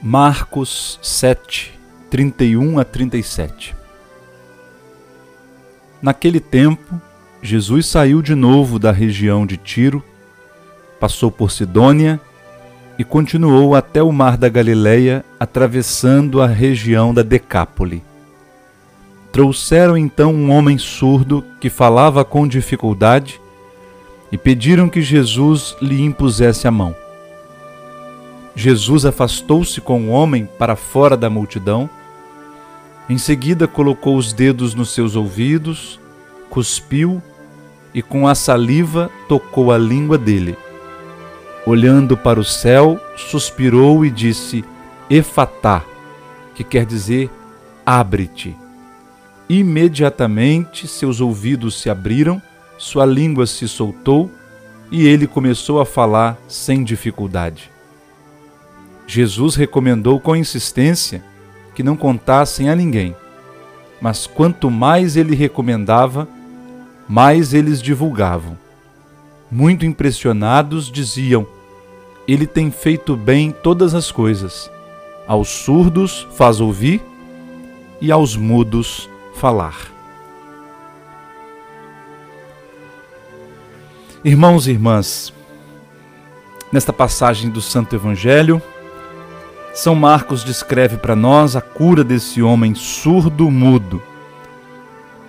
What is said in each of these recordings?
Marcos 7, 31 a 37 Naquele tempo, Jesus saiu de novo da região de Tiro, passou por Sidônia e continuou até o mar da Galileia, atravessando a região da Decápole. Trouxeram então um homem surdo que falava com dificuldade e pediram que Jesus lhe impusesse a mão. Jesus afastou-se com o homem para fora da multidão. Em seguida, colocou os dedos nos seus ouvidos, cuspiu e com a saliva tocou a língua dele. Olhando para o céu, suspirou e disse: Efatá, que quer dizer abre-te. Imediatamente seus ouvidos se abriram, sua língua se soltou e ele começou a falar sem dificuldade. Jesus recomendou com insistência que não contassem a ninguém. Mas quanto mais ele recomendava, mais eles divulgavam. Muito impressionados, diziam: Ele tem feito bem todas as coisas. Aos surdos faz ouvir e aos mudos falar. Irmãos e irmãs, nesta passagem do Santo Evangelho, são Marcos descreve para nós a cura desse homem surdo-mudo.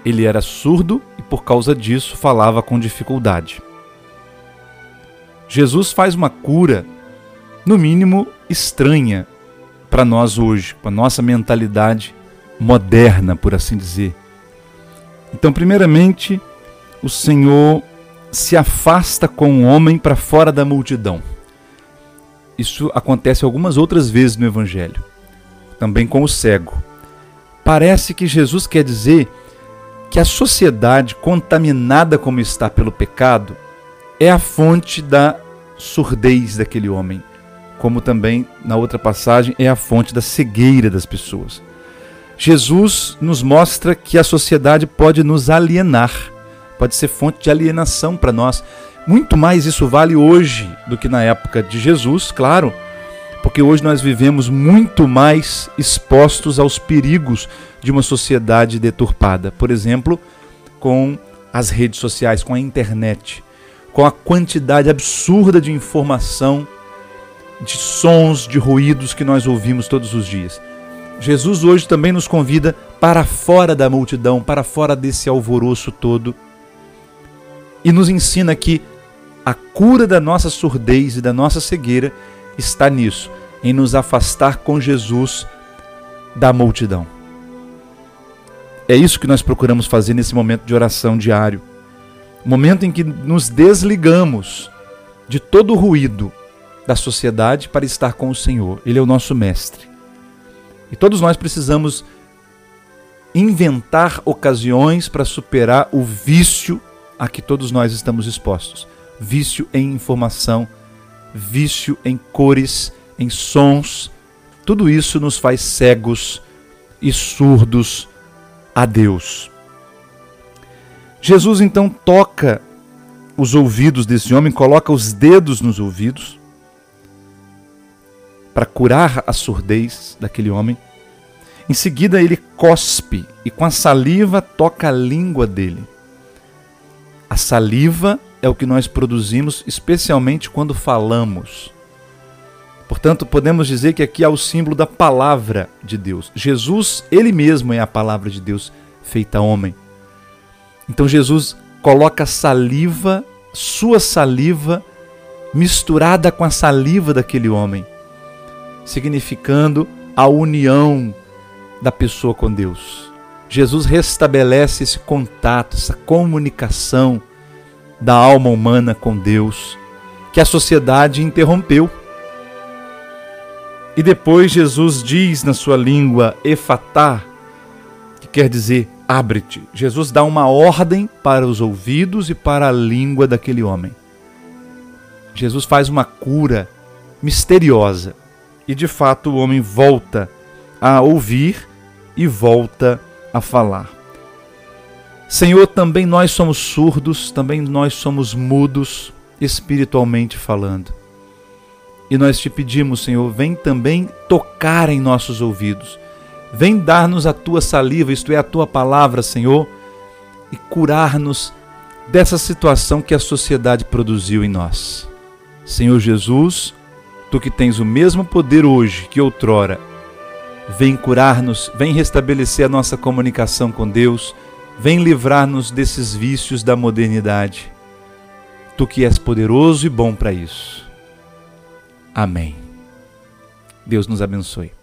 Ele era surdo e por causa disso falava com dificuldade. Jesus faz uma cura, no mínimo estranha, para nós hoje, com a nossa mentalidade moderna, por assim dizer. Então, primeiramente, o Senhor se afasta com o homem para fora da multidão. Isso acontece algumas outras vezes no Evangelho, também com o cego. Parece que Jesus quer dizer que a sociedade contaminada como está pelo pecado é a fonte da surdez daquele homem, como também na outra passagem é a fonte da cegueira das pessoas. Jesus nos mostra que a sociedade pode nos alienar, pode ser fonte de alienação para nós. Muito mais isso vale hoje do que na época de Jesus, claro, porque hoje nós vivemos muito mais expostos aos perigos de uma sociedade deturpada. Por exemplo, com as redes sociais, com a internet, com a quantidade absurda de informação, de sons, de ruídos que nós ouvimos todos os dias. Jesus hoje também nos convida para fora da multidão, para fora desse alvoroço todo e nos ensina que a cura da nossa surdez e da nossa cegueira está nisso, em nos afastar com Jesus da multidão. É isso que nós procuramos fazer nesse momento de oração diário. Momento em que nos desligamos de todo o ruído da sociedade para estar com o Senhor. Ele é o nosso mestre. E todos nós precisamos inventar ocasiões para superar o vício a que todos nós estamos expostos: vício em informação, vício em cores, em sons. Tudo isso nos faz cegos e surdos a Deus. Jesus então toca os ouvidos desse homem, coloca os dedos nos ouvidos para curar a surdez daquele homem. Em seguida, ele cospe e com a saliva toca a língua dele. A saliva é o que nós produzimos, especialmente quando falamos. Portanto, podemos dizer que aqui há o símbolo da palavra de Deus. Jesus, ele mesmo é a palavra de Deus feita homem. Então Jesus coloca saliva, sua saliva, misturada com a saliva daquele homem, significando a união da pessoa com Deus. Jesus restabelece esse contato, essa comunicação da alma humana com Deus, que a sociedade interrompeu. E depois Jesus diz na sua língua efatá, que quer dizer abre-te. Jesus dá uma ordem para os ouvidos e para a língua daquele homem. Jesus faz uma cura misteriosa e de fato o homem volta a ouvir e volta a falar. Senhor, também nós somos surdos, também nós somos mudos espiritualmente falando. E nós te pedimos, Senhor, vem também tocar em nossos ouvidos. Vem dar-nos a tua saliva, isto é, a tua palavra, Senhor, e curar-nos dessa situação que a sociedade produziu em nós. Senhor Jesus, tu que tens o mesmo poder hoje que outrora, vem curar-nos, vem restabelecer a nossa comunicação com Deus, vem livrar-nos desses vícios da modernidade. Tu que és poderoso e bom para isso. Amém. Deus nos abençoe.